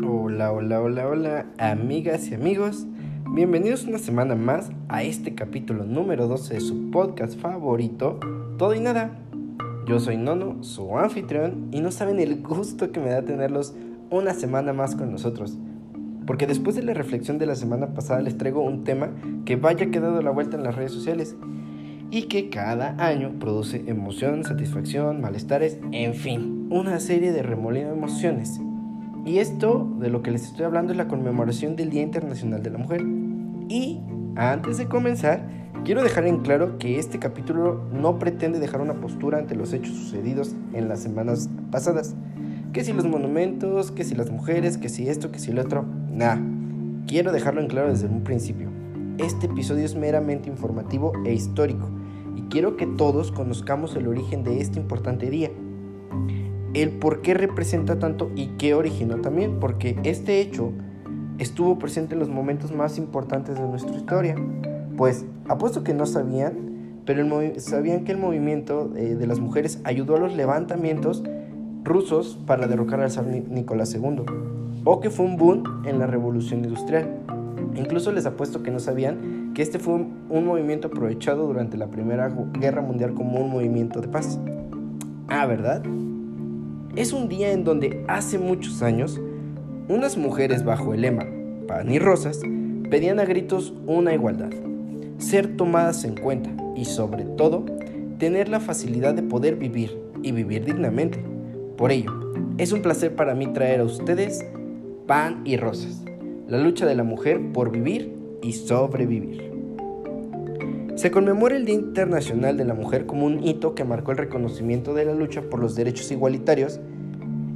Hola, hola, hola, hola, amigas y amigos. Bienvenidos una semana más a este capítulo número 12 de su podcast favorito, Todo y Nada. Yo soy Nono, su anfitrión, y no saben el gusto que me da tenerlos una semana más con nosotros. Porque después de la reflexión de la semana pasada les traigo un tema que vaya quedado la vuelta en las redes sociales y que cada año produce emoción, satisfacción, malestares, en fin, una serie de remolino de emociones y esto de lo que les estoy hablando es la conmemoración del Día Internacional de la Mujer. Y antes de comenzar, quiero dejar en claro que este capítulo no pretende dejar una postura ante los hechos sucedidos en las semanas pasadas. Que si los monumentos, que si las mujeres, que si esto, que si lo otro. Nada. Quiero dejarlo en claro desde un principio. Este episodio es meramente informativo e histórico y quiero que todos conozcamos el origen de este importante día el por qué representa tanto y qué originó también, porque este hecho estuvo presente en los momentos más importantes de nuestra historia. Pues apuesto que no sabían, pero sabían que el movimiento eh, de las mujeres ayudó a los levantamientos rusos para derrocar al zar Nicolás II, o que fue un boom en la revolución industrial. Incluso les apuesto que no sabían que este fue un movimiento aprovechado durante la Primera Guerra Mundial como un movimiento de paz. Ah, ¿verdad? Es un día en donde hace muchos años unas mujeres bajo el lema pan y rosas pedían a gritos una igualdad, ser tomadas en cuenta y sobre todo tener la facilidad de poder vivir y vivir dignamente. Por ello, es un placer para mí traer a ustedes pan y rosas, la lucha de la mujer por vivir y sobrevivir. Se conmemora el Día Internacional de la Mujer como un hito que marcó el reconocimiento de la lucha por los derechos igualitarios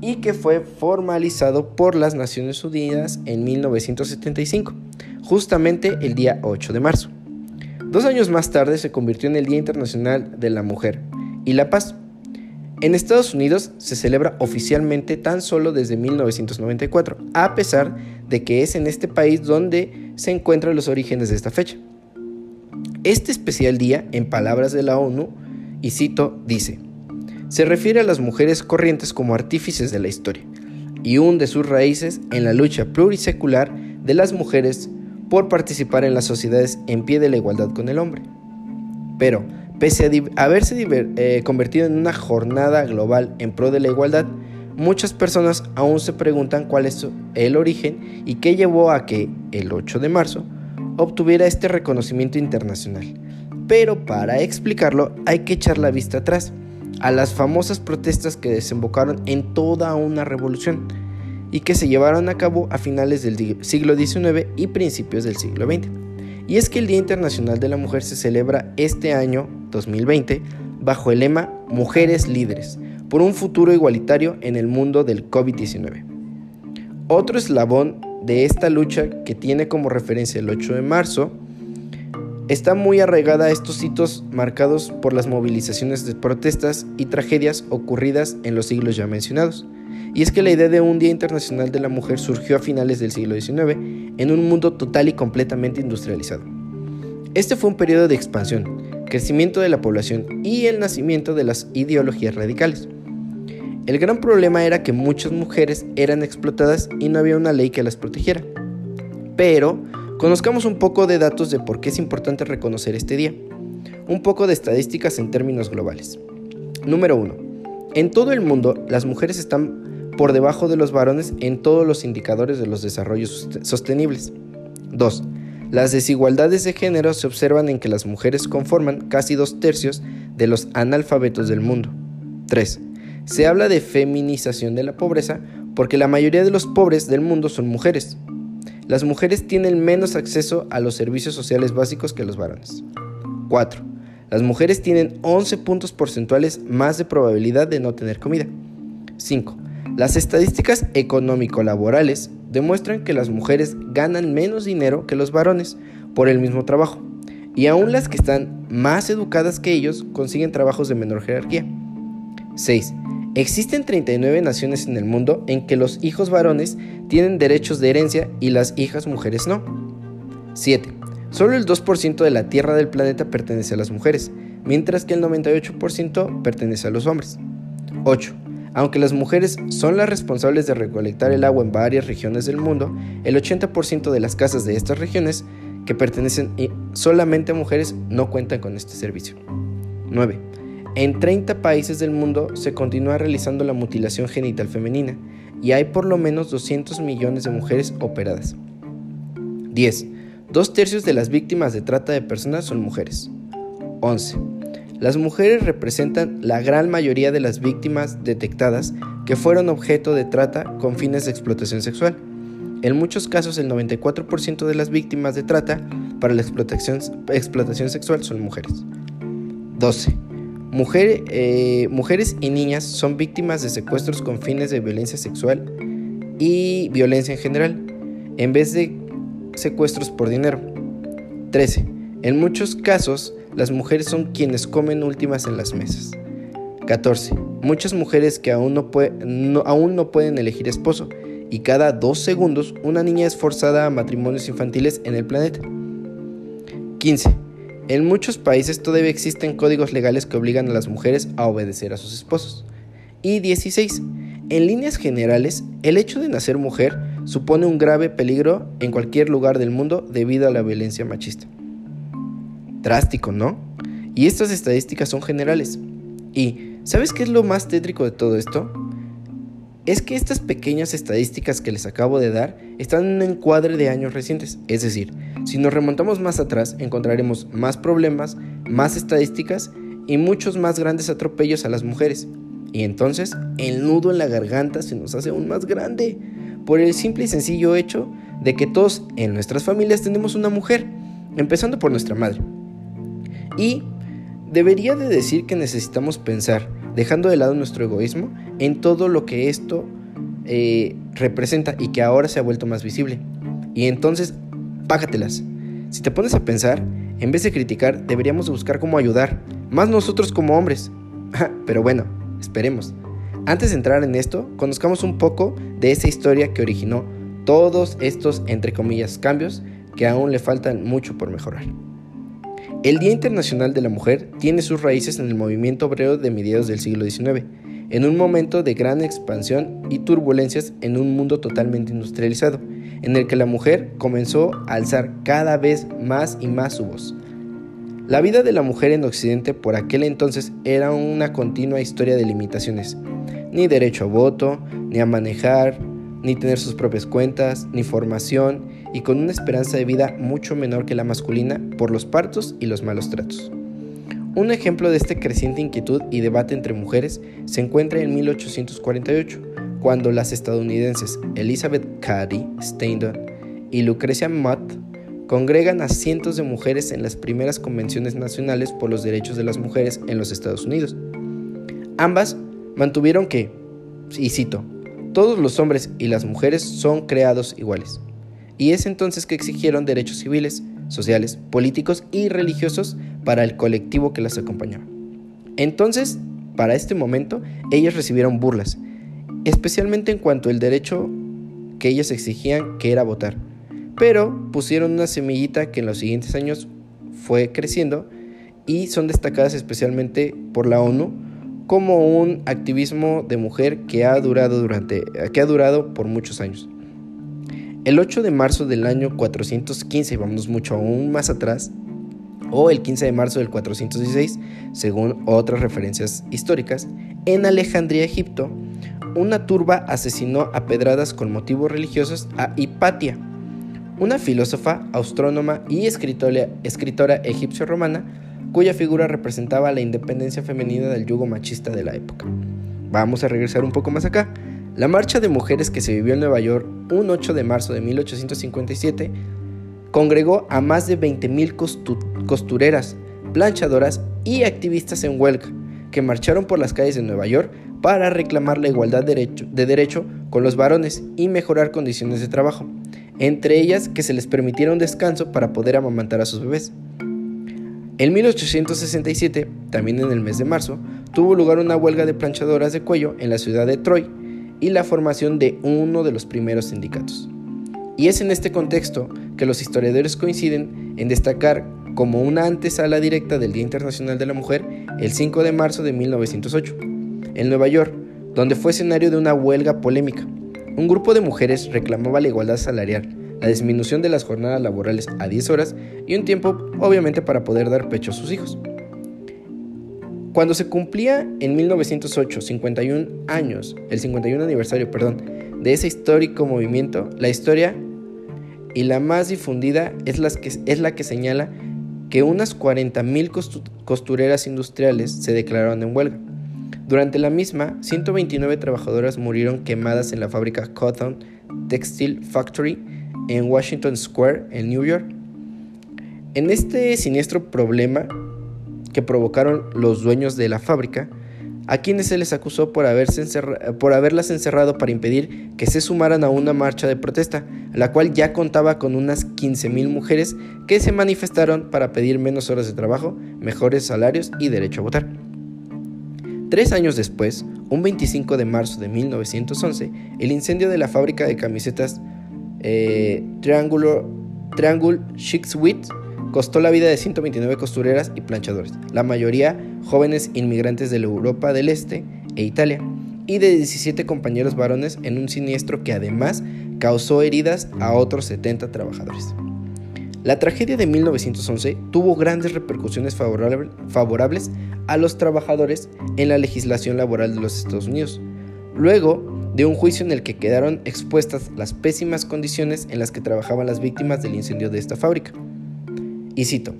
y que fue formalizado por las Naciones Unidas en 1975, justamente el día 8 de marzo. Dos años más tarde se convirtió en el Día Internacional de la Mujer y la Paz. En Estados Unidos se celebra oficialmente tan solo desde 1994, a pesar de que es en este país donde se encuentran los orígenes de esta fecha. Este especial día, en palabras de la ONU, y cito, dice, se refiere a las mujeres corrientes como artífices de la historia y hunde sus raíces en la lucha plurisecular de las mujeres por participar en las sociedades en pie de la igualdad con el hombre. Pero, pese a haberse eh, convertido en una jornada global en pro de la igualdad, muchas personas aún se preguntan cuál es el origen y qué llevó a que, el 8 de marzo, obtuviera este reconocimiento internacional. Pero para explicarlo hay que echar la vista atrás, a las famosas protestas que desembocaron en toda una revolución y que se llevaron a cabo a finales del siglo XIX y principios del siglo XX. Y es que el Día Internacional de la Mujer se celebra este año 2020 bajo el lema Mujeres Líderes, por un futuro igualitario en el mundo del COVID-19. Otro eslabón de esta lucha, que tiene como referencia el 8 de marzo, está muy arraigada a estos hitos marcados por las movilizaciones de protestas y tragedias ocurridas en los siglos ya mencionados. Y es que la idea de un Día Internacional de la Mujer surgió a finales del siglo XIX en un mundo total y completamente industrializado. Este fue un periodo de expansión, crecimiento de la población y el nacimiento de las ideologías radicales. El gran problema era que muchas mujeres eran explotadas y no había una ley que las protegiera. Pero conozcamos un poco de datos de por qué es importante reconocer este día. Un poco de estadísticas en términos globales. Número 1. En todo el mundo, las mujeres están por debajo de los varones en todos los indicadores de los desarrollos sostenibles. 2. Las desigualdades de género se observan en que las mujeres conforman casi dos tercios de los analfabetos del mundo. 3. Se habla de feminización de la pobreza porque la mayoría de los pobres del mundo son mujeres. Las mujeres tienen menos acceso a los servicios sociales básicos que los varones. 4. Las mujeres tienen 11 puntos porcentuales más de probabilidad de no tener comida. 5. Las estadísticas económico-laborales demuestran que las mujeres ganan menos dinero que los varones por el mismo trabajo, y aún las que están más educadas que ellos consiguen trabajos de menor jerarquía. 6. Existen 39 naciones en el mundo en que los hijos varones tienen derechos de herencia y las hijas mujeres no. 7. Solo el 2% de la tierra del planeta pertenece a las mujeres, mientras que el 98% pertenece a los hombres. 8. Aunque las mujeres son las responsables de recolectar el agua en varias regiones del mundo, el 80% de las casas de estas regiones que pertenecen solamente a mujeres no cuentan con este servicio. 9. En 30 países del mundo se continúa realizando la mutilación genital femenina y hay por lo menos 200 millones de mujeres operadas. 10. Dos tercios de las víctimas de trata de personas son mujeres. 11. Las mujeres representan la gran mayoría de las víctimas detectadas que fueron objeto de trata con fines de explotación sexual. En muchos casos el 94% de las víctimas de trata para la explotación, explotación sexual son mujeres. 12. Eh, mujeres y niñas son víctimas de secuestros con fines de violencia sexual y violencia en general, en vez de secuestros por dinero. 13. En muchos casos, las mujeres son quienes comen últimas en las mesas. 14. Muchas mujeres que aún no, aún no pueden elegir esposo y cada dos segundos una niña es forzada a matrimonios infantiles en el planeta. 15. En muchos países todavía existen códigos legales que obligan a las mujeres a obedecer a sus esposos. Y 16. En líneas generales, el hecho de nacer mujer supone un grave peligro en cualquier lugar del mundo debido a la violencia machista. Drástico, ¿no? Y estas estadísticas son generales. ¿Y sabes qué es lo más tétrico de todo esto? es que estas pequeñas estadísticas que les acabo de dar están en un encuadre de años recientes. Es decir, si nos remontamos más atrás, encontraremos más problemas, más estadísticas y muchos más grandes atropellos a las mujeres. Y entonces el nudo en la garganta se nos hace aún más grande por el simple y sencillo hecho de que todos en nuestras familias tenemos una mujer, empezando por nuestra madre. Y debería de decir que necesitamos pensar dejando de lado nuestro egoísmo en todo lo que esto eh, representa y que ahora se ha vuelto más visible. Y entonces, págatelas. Si te pones a pensar, en vez de criticar, deberíamos buscar cómo ayudar, más nosotros como hombres. Pero bueno, esperemos. Antes de entrar en esto, conozcamos un poco de esa historia que originó todos estos, entre comillas, cambios que aún le faltan mucho por mejorar. El Día Internacional de la Mujer tiene sus raíces en el movimiento obrero de mediados del siglo XIX, en un momento de gran expansión y turbulencias en un mundo totalmente industrializado, en el que la mujer comenzó a alzar cada vez más y más su voz. La vida de la mujer en Occidente por aquel entonces era una continua historia de limitaciones, ni derecho a voto, ni a manejar, ni tener sus propias cuentas, ni formación, y con una esperanza de vida mucho menor que la masculina por los partos y los malos tratos. Un ejemplo de esta creciente inquietud y debate entre mujeres se encuentra en 1848, cuando las estadounidenses Elizabeth Cady Stanton y Lucrecia Mott congregan a cientos de mujeres en las primeras convenciones nacionales por los derechos de las mujeres en los Estados Unidos. Ambas mantuvieron que, y cito, todos los hombres y las mujeres son creados iguales. Y es entonces que exigieron derechos civiles, sociales, políticos y religiosos para el colectivo que las acompañaba. Entonces, para este momento, ellas recibieron burlas, especialmente en cuanto al derecho que ellas exigían, que era votar. Pero pusieron una semillita que en los siguientes años fue creciendo y son destacadas especialmente por la ONU como un activismo de mujer que ha durado, durante, que ha durado por muchos años. El 8 de marzo del año 415, vamos mucho aún más atrás, o el 15 de marzo del 416, según otras referencias históricas, en Alejandría, Egipto, una turba asesinó a pedradas con motivos religiosos a Hipatia, una filósofa, astrónoma y escritora, escritora egipcio-romana cuya figura representaba la independencia femenina del yugo machista de la época. Vamos a regresar un poco más acá. La marcha de mujeres que se vivió en Nueva York un 8 de marzo de 1857 congregó a más de 20.000 costureras, planchadoras y activistas en huelga que marcharon por las calles de Nueva York para reclamar la igualdad de derecho con los varones y mejorar condiciones de trabajo, entre ellas que se les permitiera un descanso para poder amamantar a sus bebés. En 1867, también en el mes de marzo, tuvo lugar una huelga de planchadoras de cuello en la ciudad de Troy y la formación de uno de los primeros sindicatos. Y es en este contexto que los historiadores coinciden en destacar como una antesala directa del Día Internacional de la Mujer el 5 de marzo de 1908, en Nueva York, donde fue escenario de una huelga polémica. Un grupo de mujeres reclamaba la igualdad salarial, la disminución de las jornadas laborales a 10 horas y un tiempo, obviamente, para poder dar pecho a sus hijos. Cuando se cumplía en 1908 51 años, el 51 aniversario, perdón, de ese histórico movimiento, la historia y la más difundida es la que, es la que señala que unas 40.000 costureras industriales se declararon en huelga. Durante la misma, 129 trabajadoras murieron quemadas en la fábrica Cotton Textile Factory en Washington Square, en New York. En este siniestro problema que provocaron los dueños de la fábrica, a quienes se les acusó por, haberlas encerrado para impedir que se sumaran a una marcha de protesta, la cual ya contaba con unas 15.000 mujeres que se manifestaron para pedir menos horas de trabajo, mejores salarios y derecho a votar. Tres años después, un 25 de marzo de 1911, el incendio de la fábrica de camisetas eh, Triangular, Triangle costó la vida de 129 costureras y planchadores, la mayoría jóvenes inmigrantes de Europa del Este e Italia, y de 17 compañeros varones en un siniestro que además causó heridas a otros 70 trabajadores. La tragedia de 1911 tuvo grandes repercusiones favorables a los trabajadores en la legislación laboral de los Estados Unidos, luego de un juicio en el que quedaron expuestas las pésimas condiciones en las que trabajaban las víctimas del incendio de esta fábrica. Y cito,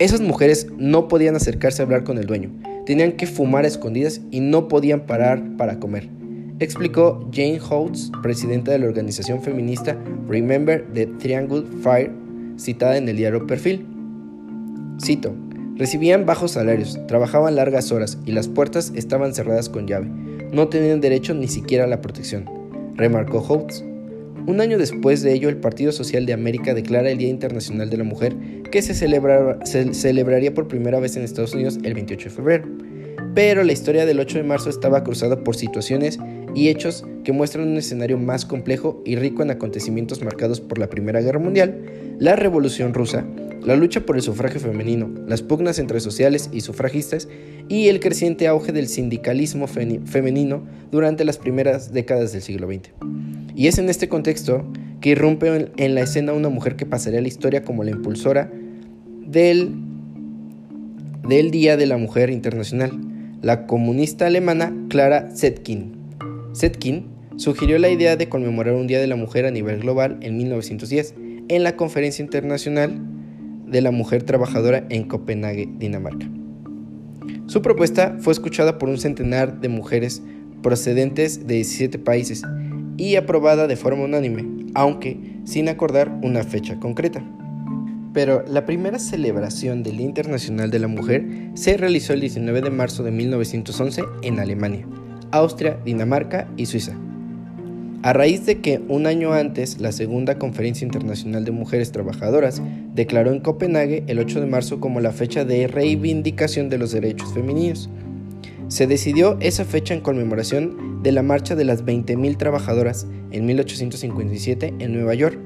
esas mujeres no podían acercarse a hablar con el dueño, tenían que fumar a escondidas y no podían parar para comer, explicó Jane Holtz, presidenta de la organización feminista Remember the Triangle Fire, citada en el diario Perfil. Cito, recibían bajos salarios, trabajaban largas horas y las puertas estaban cerradas con llave. No tenían derecho ni siquiera a la protección, remarcó Holtz. Un año después de ello, el Partido Social de América declara el Día Internacional de la Mujer, que se, celebraría por primera vez en Estados Unidos el 28 de febrero. Pero la historia del 8 de marzo estaba cruzada por situaciones y hechos que muestran un escenario más complejo y rico en acontecimientos marcados por la Primera Guerra Mundial, la Revolución Rusa, la lucha por el sufragio femenino, las pugnas entre sociales y sufragistas y el creciente auge del sindicalismo femenino durante las primeras décadas del siglo XX. Y es en este contexto que irrumpe en la escena una mujer que pasaría la historia como la impulsora del, del Día de la Mujer Internacional, la comunista alemana Clara Zetkin. Zetkin sugirió la idea de conmemorar un Día de la Mujer a nivel global en 1910 en la Conferencia Internacional de la Mujer Trabajadora en Copenhague, Dinamarca. Su propuesta fue escuchada por un centenar de mujeres procedentes de 17 países y aprobada de forma unánime, aunque sin acordar una fecha concreta. Pero la primera celebración del Día Internacional de la Mujer se realizó el 19 de marzo de 1911 en Alemania, Austria, Dinamarca y Suiza. A raíz de que un año antes la Segunda Conferencia Internacional de Mujeres Trabajadoras declaró en Copenhague el 8 de marzo como la fecha de reivindicación de los derechos femeninos. Se decidió esa fecha en conmemoración de la marcha de las 20.000 trabajadoras en 1857 en Nueva York.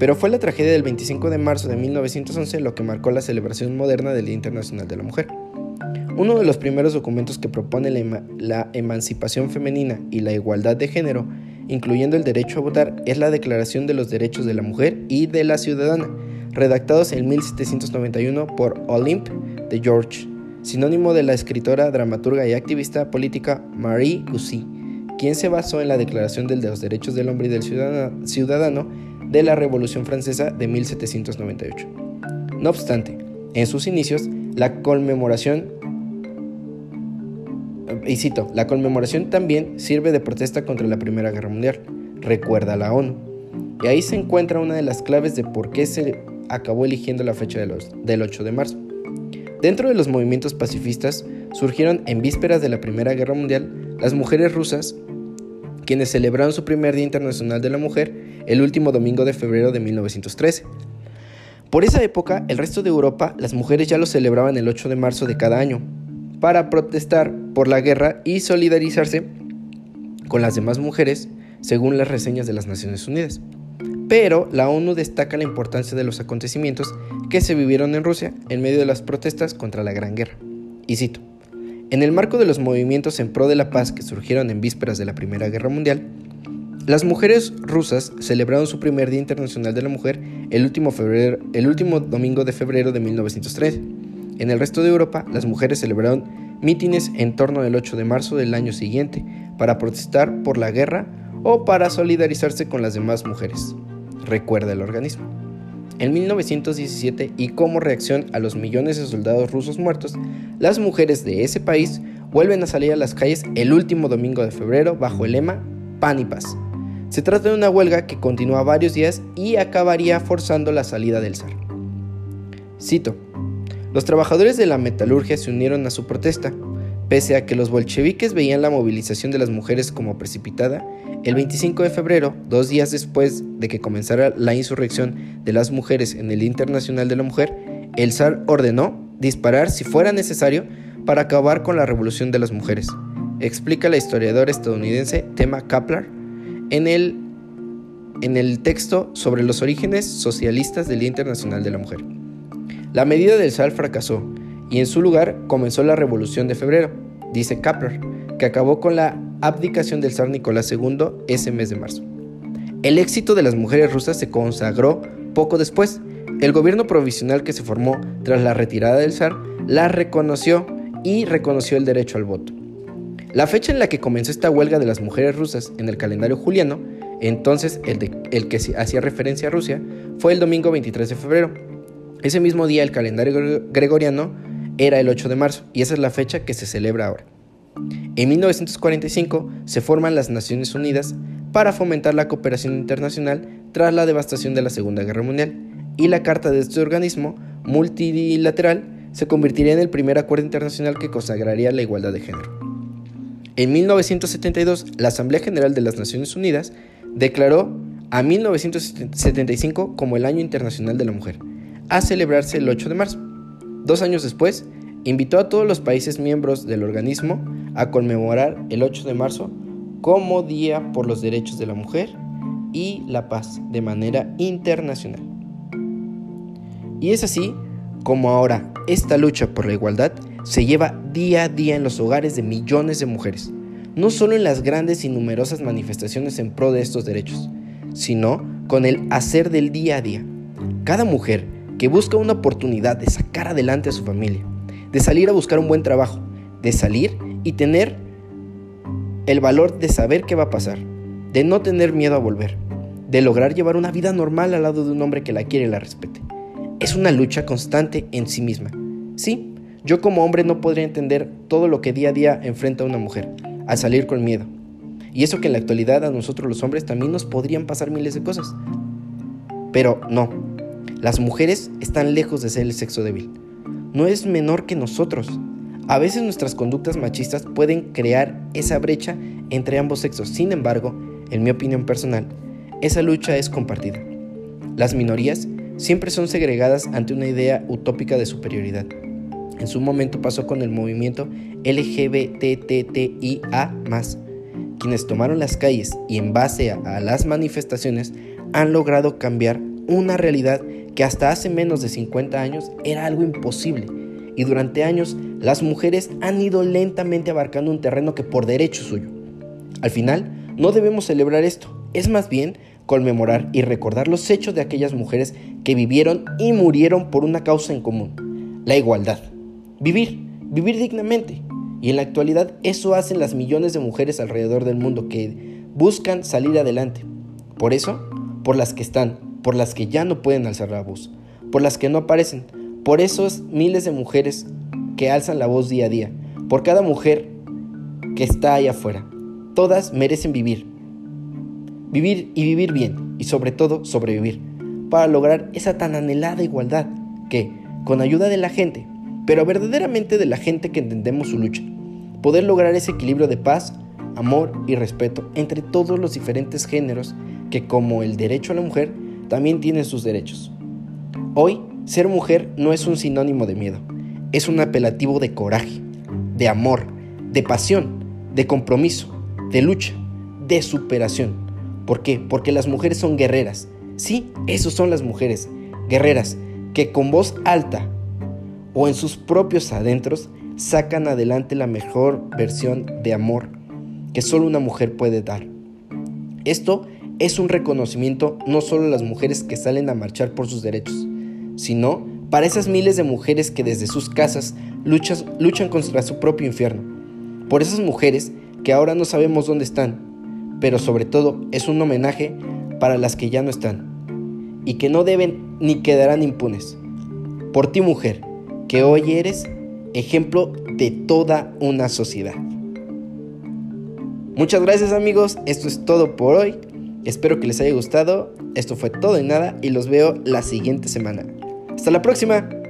Pero fue la tragedia del 25 de marzo de 1911 lo que marcó la celebración moderna del Día Internacional de la Mujer. Uno de los primeros documentos que propone la, emancipación femenina y la igualdad de género incluyendo el derecho a votar, es la Declaración de los Derechos de la Mujer y de la Ciudadana, redactados en 1791 por Olympe de George, sinónimo de la escritora, dramaturga y activista política Marie Gussie, quien se basó en la Declaración de los Derechos del Hombre y del Ciudadano de la Revolución Francesa de 1798. No obstante, en sus inicios, la conmemoración y cito, la conmemoración también sirve de protesta contra la Primera Guerra Mundial, recuerda la ONU. Y ahí se encuentra una de las claves de por qué se acabó eligiendo la fecha del 8 de marzo. Dentro de los movimientos pacifistas surgieron en vísperas de la Primera Guerra Mundial las mujeres rusas, quienes celebraron su primer Día Internacional de la Mujer el último domingo de febrero de 1913. Por esa época, el resto de Europa, las mujeres ya lo celebraban el 8 de marzo de cada año, para protestar por la guerra y solidarizarse con las demás mujeres, según las reseñas de las Naciones Unidas. Pero la ONU destaca la importancia de los acontecimientos que se vivieron en Rusia en medio de las protestas contra la Gran Guerra. Y cito, En el marco de los movimientos en pro de la paz que surgieron en vísperas de la Primera Guerra Mundial, las mujeres rusas celebraron su primer Día Internacional de la Mujer el último, domingo de febrero de 1903. En el resto de Europa, las mujeres celebraron mítines en torno al 8 de marzo del año siguiente para protestar por la guerra o para solidarizarse con las demás mujeres. Recuerda el organismo. En 1917, y como reacción a los millones de soldados rusos muertos, las mujeres de ese país vuelven a salir a las calles el último domingo de febrero bajo el lema Pan y Paz. Se trata de una huelga que continúa varios días y acabaría forzando la salida del zar. Cito, los trabajadores de la metalurgia se unieron a su protesta. Pese a que los bolcheviques veían la movilización de las mujeres como precipitada, el 25 de febrero, dos días después de que comenzara la insurrección de las mujeres en el Internacional de la Mujer, el zar ordenó disparar si fuera necesario para acabar con la revolución de las mujeres, explica la historiadora estadounidense Tema Kaplar en el, en el texto sobre los orígenes socialistas del Día Internacional de la Mujer. La medida del SAL fracasó y en su lugar comenzó la Revolución de Febrero, dice Kapler, que acabó con la abdicación del zar Nicolás II ese mes de marzo. El éxito de las mujeres rusas se consagró poco después. El gobierno provisional que se formó tras la retirada del zar la reconoció y reconoció el derecho al voto. La fecha en la que comenzó esta huelga de las mujeres rusas en el calendario juliano, entonces el, el que hacía referencia a Rusia, fue el domingo 23 de febrero. Ese mismo día el calendario gregoriano era el 8 de marzo y esa es la fecha que se celebra ahora. En 1945 se forman las Naciones Unidas para fomentar la cooperación internacional tras la devastación de la Segunda Guerra Mundial y la carta de este organismo multilateral se convertiría en el primer acuerdo internacional que consagraría la igualdad de género. En 1972, la Asamblea General de las Naciones Unidas declaró a 1975 como el Año Internacional de la Mujer, a celebrarse el 8 de marzo. Dos años después, invitó a todos los países miembros del organismo a conmemorar el 8 de marzo como Día por los Derechos de la Mujer y la Paz de manera internacional. Y es así como ahora esta lucha por la igualdad se lleva día a día en los hogares de millones de mujeres, no solo en las grandes y numerosas manifestaciones en pro de estos derechos, sino con el hacer del día a día. Cada mujer que busca una oportunidad de sacar adelante a su familia, de salir a buscar un buen trabajo, de salir y tener el valor de saber qué va a pasar, de no tener miedo a volver, de lograr llevar una vida normal al lado de un hombre que la quiere y la respete. Es una lucha constante en sí misma. Sí, yo como hombre no podría entender todo lo que día a día enfrenta una mujer, al salir con miedo. Y eso que en la actualidad a nosotros los hombres también nos podrían pasar miles de cosas. Pero no, las mujeres están lejos de ser el sexo débil. No es menor que nosotros. A veces nuestras conductas machistas pueden crear esa brecha entre ambos sexos. Sin embargo, en mi opinión personal, esa lucha es compartida. Las minorías siempre son segregadas ante una idea utópica de superioridad. En su momento pasó con el movimiento LGBTTIA, quienes tomaron las calles y en base a, las manifestaciones han logrado cambiar una realidad que hasta hace menos de 50 años era algo imposible. Y durante años las mujeres han ido lentamente abarcando un terreno que por derecho suyo. Al final, no debemos celebrar esto, es más bien conmemorar y recordar los hechos de aquellas mujeres que vivieron y murieron por una causa en común, la igualdad. Vivir, vivir dignamente. Y en la actualidad eso hacen las millones de mujeres alrededor del mundo que buscan salir adelante. Por eso, por las que están, por las que ya no pueden alzar la voz, por las que no aparecen, por esos miles de mujeres que alzan la voz día a día, por cada mujer que está ahí afuera. Todas merecen vivir. Vivir y vivir bien, y sobre todo sobrevivir, para lograr esa tan anhelada igualdad que, con ayuda de la gente, pero verdaderamente de la gente que entendemos su lucha. Poder lograr ese equilibrio de paz, amor y respeto entre todos los diferentes géneros que como el derecho a la mujer también tienen sus derechos. Hoy, ser mujer no es un sinónimo de miedo, es un apelativo de coraje, de amor, de pasión, de compromiso, de lucha, de superación. ¿Por qué? Porque las mujeres son guerreras. Sí, esos son las mujeres, guerreras, que con voz alta, o en sus propios adentros sacan adelante la mejor versión de amor que solo una mujer puede dar. Esto es un reconocimiento no solo a las mujeres que salen a marchar por sus derechos, sino para esas miles de mujeres que desde sus casas luchan, contra su propio infierno. Por esas mujeres que ahora no sabemos dónde están, pero sobre todo es un homenaje para las que ya no están y que no deben ni quedarán impunes. Por ti mujer, que hoy eres ejemplo de toda una sociedad. Muchas gracias amigos, esto es todo por hoy. Espero que les haya gustado. Esto fue todo y nada y los veo la siguiente semana. Hasta la próxima.